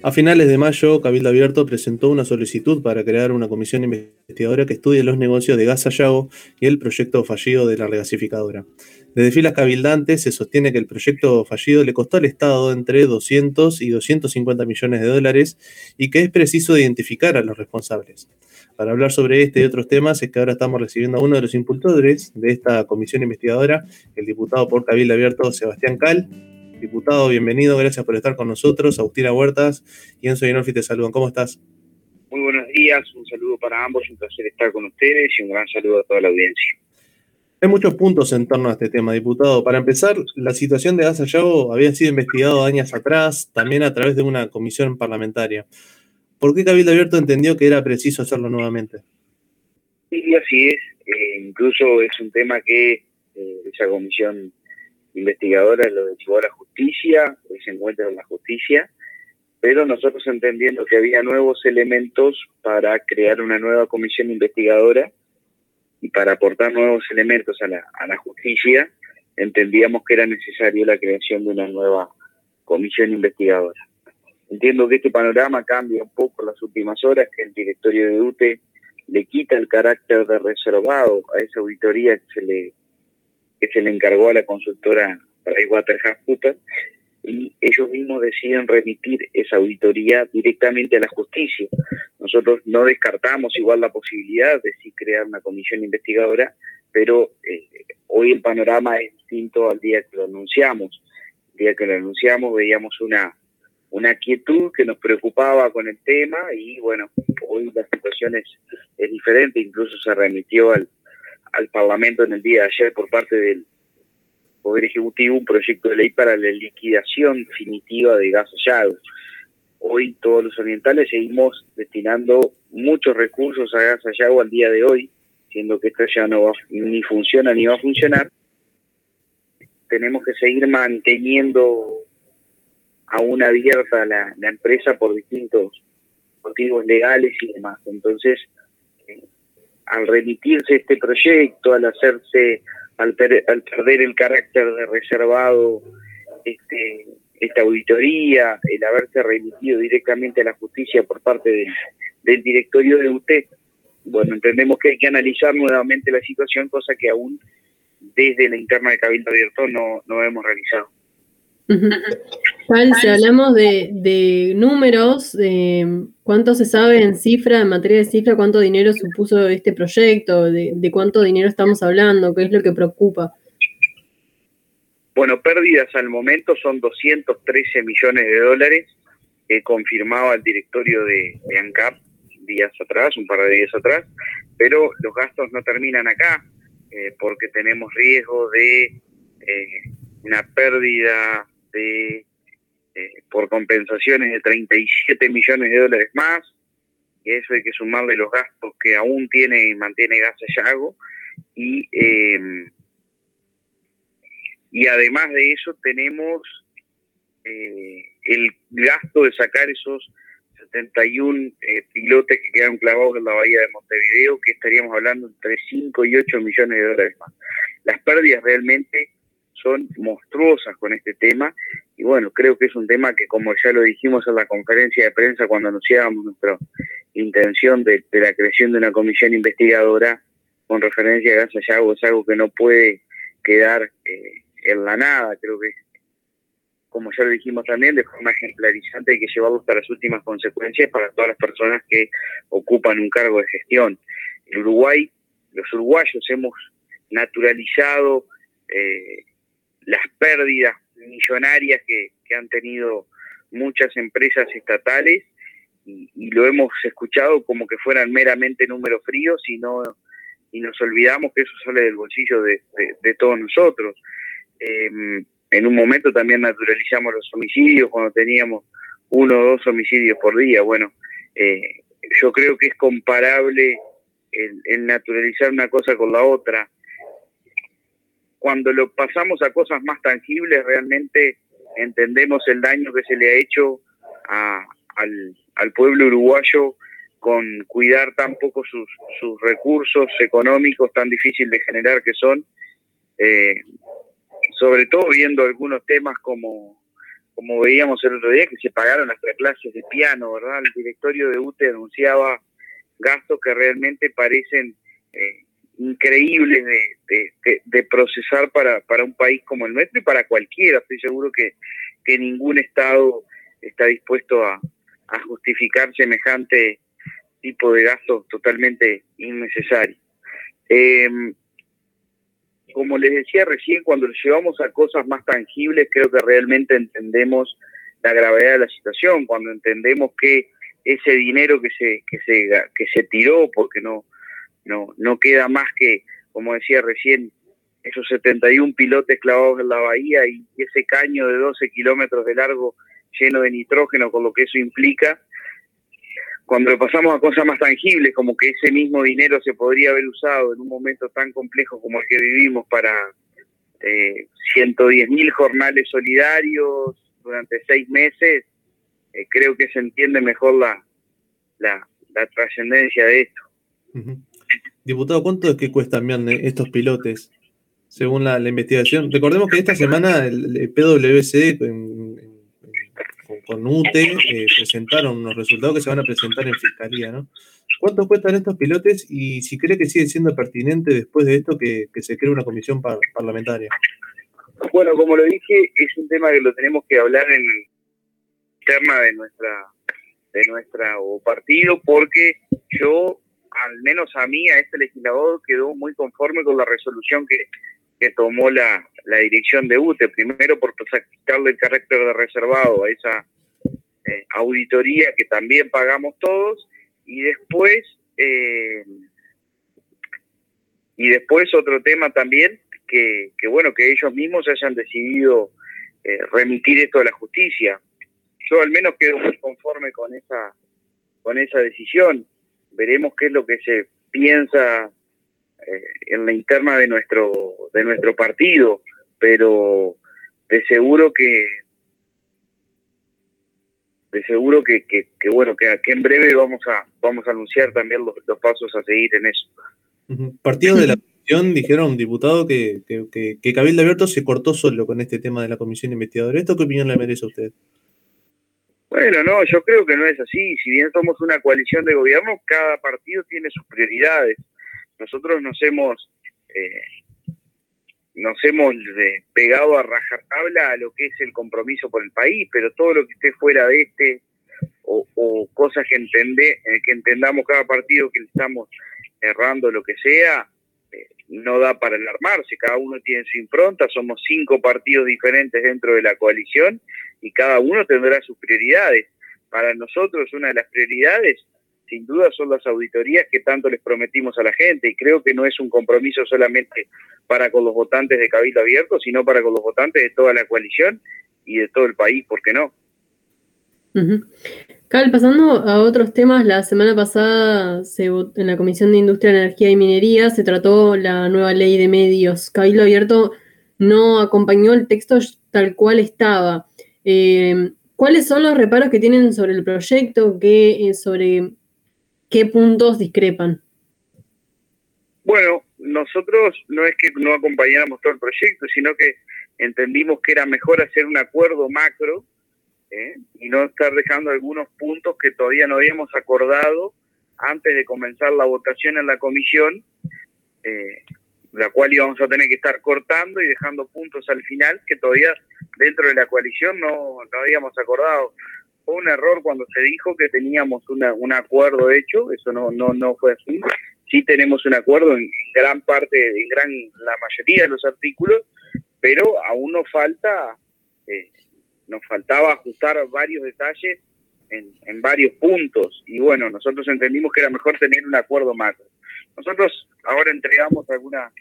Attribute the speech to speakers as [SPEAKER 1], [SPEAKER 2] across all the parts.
[SPEAKER 1] A finales de mayo, Cabildo Abierto presentó una solicitud para crear una comisión investigadora que estudie los negocios de Gas Sayago y el proyecto fallido de la regasificadora. Desde filas cabildantes se sostiene que el proyecto fallido le costó al Estado entre 200 y 250 millones de dólares y que es preciso identificar a los responsables. Para hablar sobre este y otros temas es que ahora estamos recibiendo a uno de los impulsores de esta comisión investigadora, el diputado por Cabildo Abierto Sebastián Cal, Diputado, bienvenido, gracias por estar con nosotros. Agustina Huertas y Enzo Inolfi te saludan. ¿Cómo estás?
[SPEAKER 2] Muy buenos días, un saludo para ambos, un placer estar con ustedes y un gran saludo a toda la audiencia.
[SPEAKER 1] Hay muchos puntos en torno a este tema, diputado. Para empezar, la situación de Gaza Yago había sido investigado años atrás, también a través de una comisión parlamentaria. ¿Por qué Cabildo Abierto entendió que era preciso hacerlo nuevamente?
[SPEAKER 2] Sí, así es. Eh, incluso es un tema que eh, esa comisión investigadora lo llevó a la justicia, hoy se encuentra en la justicia, pero nosotros entendiendo que había nuevos elementos para crear una nueva comisión investigadora y para aportar nuevos elementos a la, a la justicia, entendíamos que era necesario la creación de una nueva comisión investigadora. Entiendo que este panorama cambia un poco las últimas horas, que el directorio de UTE le quita el carácter de reservado a esa auditoría que se le que se le encargó a la consultora PricewaterhouseCoopers y ellos mismos deciden remitir esa auditoría directamente a la justicia. Nosotros no descartamos igual la posibilidad de sí crear una comisión investigadora, pero eh, hoy el panorama es distinto al día que lo anunciamos. El día que lo anunciamos veíamos una, una quietud que nos preocupaba con el tema y bueno, hoy la situación es, es diferente, incluso se remitió al, al Parlamento en el día de ayer por parte del Poder Ejecutivo un proyecto de ley para la liquidación definitiva de gas hallado. Hoy todos los orientales seguimos destinando muchos recursos a gas hallado al día de hoy, siendo que esto ya no va, ni funciona ni va a funcionar. Tenemos que seguir manteniendo aún abierta la, la empresa por distintos motivos legales y demás. Entonces, al remitirse este proyecto, al hacerse, al, perder el carácter de reservado este, esta auditoría, el haberse remitido directamente a la justicia por parte del, directorio de UTE, bueno, entendemos que hay que analizar nuevamente la situación, cosa que aún desde la interna de Cabildo Abierto no, no hemos realizado
[SPEAKER 3] si hablamos de, números, de cuánto se sabe en cifra, en materia de cifra, cuánto dinero supuso este proyecto, de, cuánto dinero estamos hablando, qué es lo que preocupa.
[SPEAKER 2] Bueno, pérdidas al momento son 213 millones de dólares, que confirmaba el directorio de, ANCAP días atrás, un par de días atrás, pero los gastos no terminan acá, eh, porque tenemos riesgo de eh, una pérdida de eh, por compensaciones de 37 millones de dólares más, y eso hay que sumarle los gastos que aún tiene y mantiene Gas Yago, y, em, y además de eso tenemos eh, el gasto de sacar esos 71 eh, pilotes que quedan clavados en la bahía de Montevideo, que estaríamos hablando entre 5 y 8 millones de dólares más. Las pérdidas realmente son monstruosas con este tema y bueno, creo que es un tema que como ya lo dijimos en la conferencia de prensa cuando anunciábamos nuestra intención de, la creación de una comisión investigadora con referencia a Gas Ayago es algo que no puede quedar eh, en la nada, creo que como ya lo dijimos también, de forma ejemplarizante hay que llevarlo hasta las últimas consecuencias para todas las personas que ocupan un cargo de gestión. El Uruguay, los uruguayos hemos naturalizado eh, las pérdidas millonarias que, han tenido muchas empresas estatales y, lo hemos escuchado como que fueran meramente números fríos y no y nos olvidamos que eso sale del bolsillo de, todos nosotros. Em, en un momento también naturalizamos los homicidios cuando teníamos uno o dos homicidios por día. Bueno, eh, yo creo que es comparable el naturalizar una cosa con la otra cuando lo pasamos a cosas más tangibles, realmente entendemos el daño que se le ha hecho al, pueblo uruguayo con cuidar tan poco sus, recursos económicos tan difíciles de generar que son, eh, sobre todo viendo algunos temas como, como veíamos el otro día, que se pagaron las clases de piano, ¿verdad? El directorio de UTE anunciaba gastos que realmente parecen eh, increíbles de, procesar para, un país como el nuestro y para cualquiera. Estoy seguro que, ningún Estado está dispuesto a, justificar semejante tipo de gastos totalmente innecesario. Em, como les decía recién, cuando llevamos a cosas más tangibles, creo que realmente entendemos la gravedad de la situación, cuando entendemos que ese dinero que se tiró, porque no, no, no queda más que, como decía recién, esos 71 pilotes clavados en la bahía y ese caño de 12 kilómetros de largo lleno de nitrógeno, con lo que eso implica, cuando pasamos a cosas más tangibles, como que ese mismo dinero se podría haber usado en un momento tan complejo como el que vivimos para eh, 110 mil jornales solidarios durante seis meses, eh, creo que se entiende mejor la, la, trascendencia de esto.
[SPEAKER 1] Diputado, ¿cuánto es que cuestan estos pilotes? Según la, investigación. Recordemos que esta semana el, PwC con UTE eh, presentaron unos resultados que se van a presentar en Fiscalía, ¿no? ¿Cuánto cuestan estos pilotes y si cree que sigue siendo pertinente después de esto que, se cree una comisión parlamentaria?
[SPEAKER 2] Bueno, como lo dije, es un tema que lo tenemos que hablar en interna de nuestra de nuestra partido porque yo, al menos a mí, a este legislador, quedó muy conforme con la resolución que, que tomó la, la dirección de UTE, primero por quitarle el carácter de reservado a esa eh, auditoría que también pagamos todos, y después, eh, y después otro tema también, que, que, bueno, que ellos mismos hayan decidido eh, remitir esto a la justicia. Yo al menos quedo muy conforme con esa, con esa decisión. Veremos qué es lo que se piensa en la interna de nuestro, de nuestro partido pero de seguro que de seguro que, que, bueno que, que, en breve vamos a vamos a anunciar también los, pasos a seguir en eso.
[SPEAKER 1] Partidos de la comisión dijeron diputado que, que, que, Cabildo Abierto se cortó solo con este tema de la comisión investigadora esto qué opinión le merece a usted
[SPEAKER 2] bueno no yo creo que no es así. Si bien somos una coalición de gobierno cada partido tiene sus prioridades. Nosotros nos hemos eh, nos hemos pegado a rajatabla a lo que es el compromiso por el país, pero todo lo que esté fuera de este o, cosas que, entende, eh, que entendamos cada partido que estamos errando, lo que sea, eh, no da para alarmarse, cada uno tiene su impronta, somos cinco partidos diferentes dentro de la coalición y cada uno tendrá sus prioridades. Para nosotros una de las prioridades sin duda son las auditorías que tanto les prometimos a la gente y creo que no es un compromiso solamente para con los votantes de Cabildo Abierto, sino para con los votantes de toda la coalición y de todo el país, ¿por qué no?
[SPEAKER 3] Cal, pasando a otros temas, la semana pasada se, en la Comisión de Industria, Energía y Minería se trató la nueva ley de medios. Cabildo Abierto no acompañó el texto tal cual estaba. Eh, ¿Cuáles son los reparos que tienen sobre el proyecto? ¿Qué, eh, sobre qué puntos discrepan?
[SPEAKER 2] Bueno, nosotros no es que no acompañáramos todo el proyecto, sino que entendimos que era mejor hacer un acuerdo macro ¿eh? y no estar dejando algunos puntos que todavía no habíamos acordado antes de comenzar la votación en la comisión, eh, la cual íbamos a tener que estar cortando y dejando puntos al final que todavía dentro de la coalición no, no habíamos acordado. Fue un error cuando se dijo que teníamos una, un acuerdo hecho, eso no, no, no fue así sí tenemos un acuerdo en gran parte, en gran la mayoría de los artículos, pero aún nos falta, eh, nos faltaba ajustar varios detalles en, en, varios puntos y bueno, nosotros entendimos que era mejor tener un acuerdo macro. Nosotros ahora entregamos algunas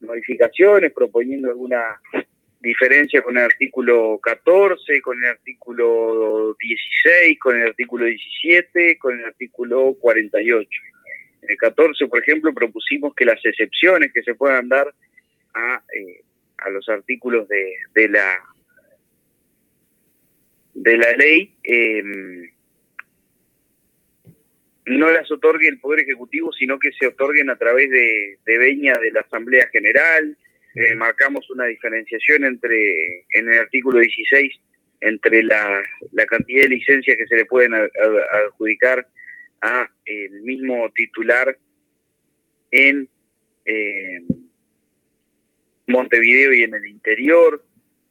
[SPEAKER 2] modificaciones, proponiendo alguna diferencia con el artículo 14, con el artículo 16, con el artículo 17, con el artículo 48. En el 14, por ejemplo, propusimos que las excepciones que se puedan dar a, eh, los artículos de, de, la de la ley em, no las otorgue el Poder Ejecutivo, sino que se otorguen a través de, de veña de la Asamblea General. Eh, marcamos una diferenciación entre, en el artículo 16, entre la, cantidad de licencias que se le pueden adjudicar a el mismo titular en eh, Montevideo y en el interior.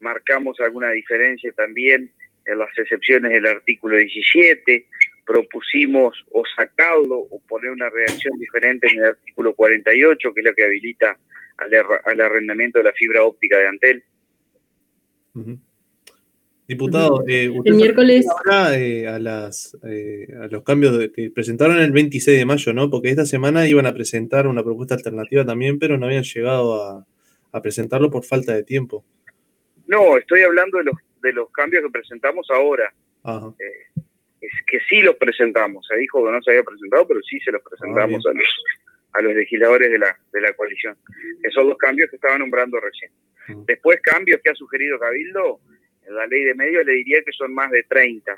[SPEAKER 2] Marcamos alguna diferencia también en las excepciones del artículo 17. Propusimos o sacarlo o poner una reacción diferente en el artículo 48, que es lo que habilita al, arrendamiento de la fibra óptica de Antel.
[SPEAKER 1] Diputado,
[SPEAKER 3] eh, el miércoles
[SPEAKER 1] eh, a, las, eh, a los cambios que presentaron el 26 de mayo, ¿no? Porque esta semana iban a presentar una propuesta alternativa también, pero no habían llegado a, presentarlo por falta de tiempo.
[SPEAKER 2] No, estoy hablando de los, de los cambios que presentamos ahora. Es que sí los presentamos. Se dijo que no se había presentado, pero sí se los presentamos ah, a, los, a los legisladores de la, de la coalición. Esos son los cambios que estaba nombrando recién. Después, cambios que ha sugerido Cabildo la ley de medios le diría que son más de 30.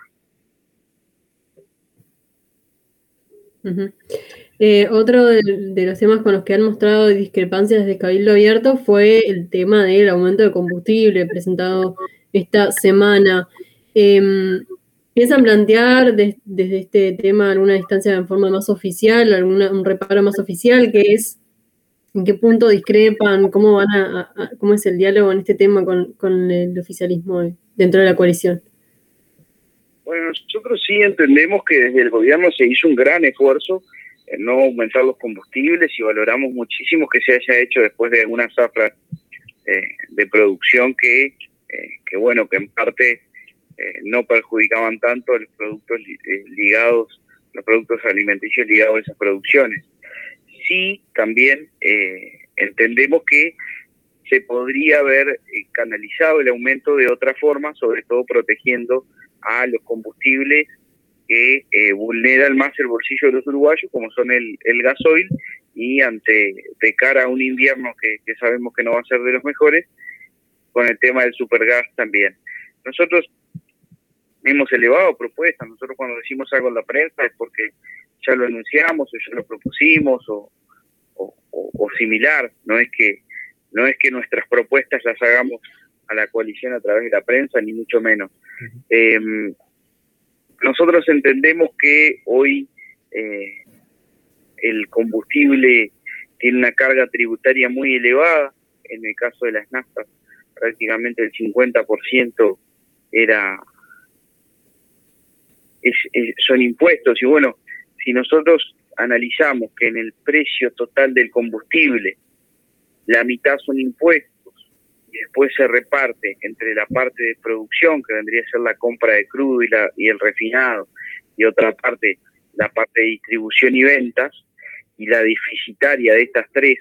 [SPEAKER 3] Eh, otro de, los temas con los que han mostrado discrepancias de Cabildo Abierto fue el tema del aumento de combustible presentado esta semana. Em, ¿Piensan plantear desde este tema alguna distancia en forma más oficial, alguna, un reparo más oficial, que es ¿En qué punto discrepan? ¿Cómo van a, cómo es el diálogo en este tema con, el oficialismo dentro de la coalición?
[SPEAKER 2] Bueno, nosotros sí entendemos que desde el gobierno se hizo un gran esfuerzo en no aumentar los combustibles y valoramos muchísimo que se haya hecho después de algunas zafras eh, de producción que, eh, que, bueno, que en parte eh, no perjudicaban tanto los productos ligados, los productos alimenticios ligados a esas producciones sí también eh, entendemos que se podría haber eh, canalizado el aumento de otra forma, sobre todo protegiendo a los combustibles que eh, vulneran más el bolsillo de los uruguayos, como son el, el gasoil, y ante de cara a un invierno que, que, sabemos que no va a ser de los mejores, con el tema del supergas también. Nosotros hemos elevado propuestas, nosotros cuando decimos algo en la prensa es porque ya lo anunciamos o ya lo propusimos o, o, similar, no es que no es que nuestras propuestas las hagamos a la coalición a través de la prensa, ni mucho menos. Em, nosotros entendemos que hoy eh, el combustible tiene una carga tributaria muy elevada, en el caso de las naftas prácticamente el 50% era son impuestos y bueno, si nosotros analizamos que en el precio total del combustible la mitad son impuestos y después se reparte entre la parte de producción, que vendría a ser la compra de crudo y, la, y el refinado, y otra parte, la parte de distribución y ventas, y la deficitaria de estas tres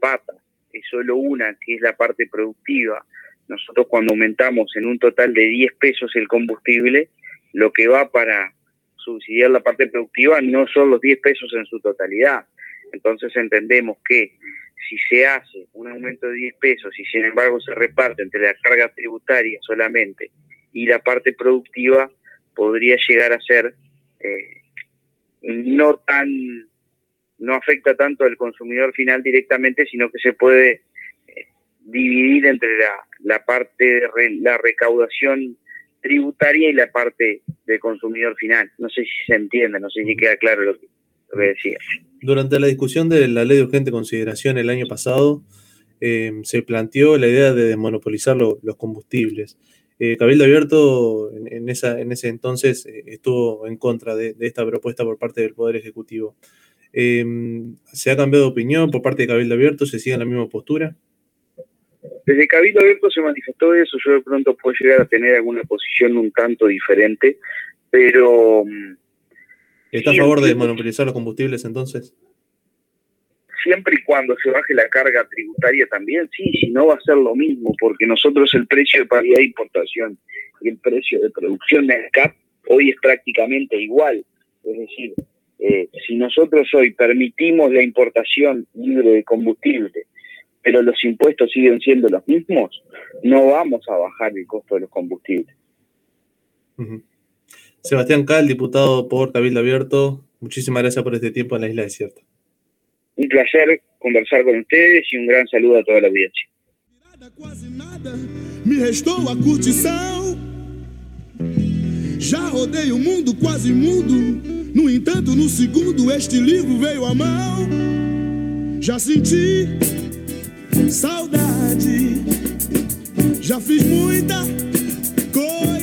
[SPEAKER 2] patas es solo una, que es la parte productiva. Nosotros cuando aumentamos en un total de 10 pesos el combustible, lo que va para subsidiar la parte productiva no son los 10 pesos en su totalidad. Entonces entendemos que si se hace un aumento de 10 pesos y sin embargo se reparte entre la carga tributaria solamente y la parte productiva, podría llegar a ser eh, no tan, no afecta tanto al consumidor final directamente, sino que se puede eh, dividir entre la, la parte de la recaudación tributaria y la parte del consumidor final. No sé si se entiende, no sé si queda claro lo que, decía.
[SPEAKER 1] Durante la discusión de la ley de urgente consideración el año pasado, eh, se planteó la idea de desmonopolizar los combustibles. Eh, Cabildo Abierto en, esa, en ese entonces eh, estuvo en contra de, esta propuesta por parte del Poder Ejecutivo. ¿Se ha cambiado de opinión por parte de Cabildo Abierto? ¿Se sigue en la misma postura?
[SPEAKER 2] Desde Cabildo Abierto se manifestó eso, yo de pronto puedo llegar a tener alguna posición un tanto diferente, pero... Mm,
[SPEAKER 1] ¿Está a favor de monopolizar los combustibles entonces?
[SPEAKER 2] Siempre y cuando se baje la carga tributaria también, sí, si no va a ser lo mismo, porque nosotros el precio de paridad de importación y el precio de producción de CAP hoy es prácticamente igual. Es decir, eh, si nosotros hoy permitimos la importación libre de combustible pero los impuestos siguen siendo los mismos, no vamos a bajar el costo de los combustibles.
[SPEAKER 1] Sebastián Cal, diputado por Cabildo Abierto, muchísimas gracias por este tiempo en la Isla Desierta.
[SPEAKER 2] Un placer conversar con ustedes y un gran saludo a toda la audiencia.
[SPEAKER 4] Já rodei o mundo quase mudo. No entanto, no segundo, este livro veio à mão. Já senti saudade. Já fiz muita coisa.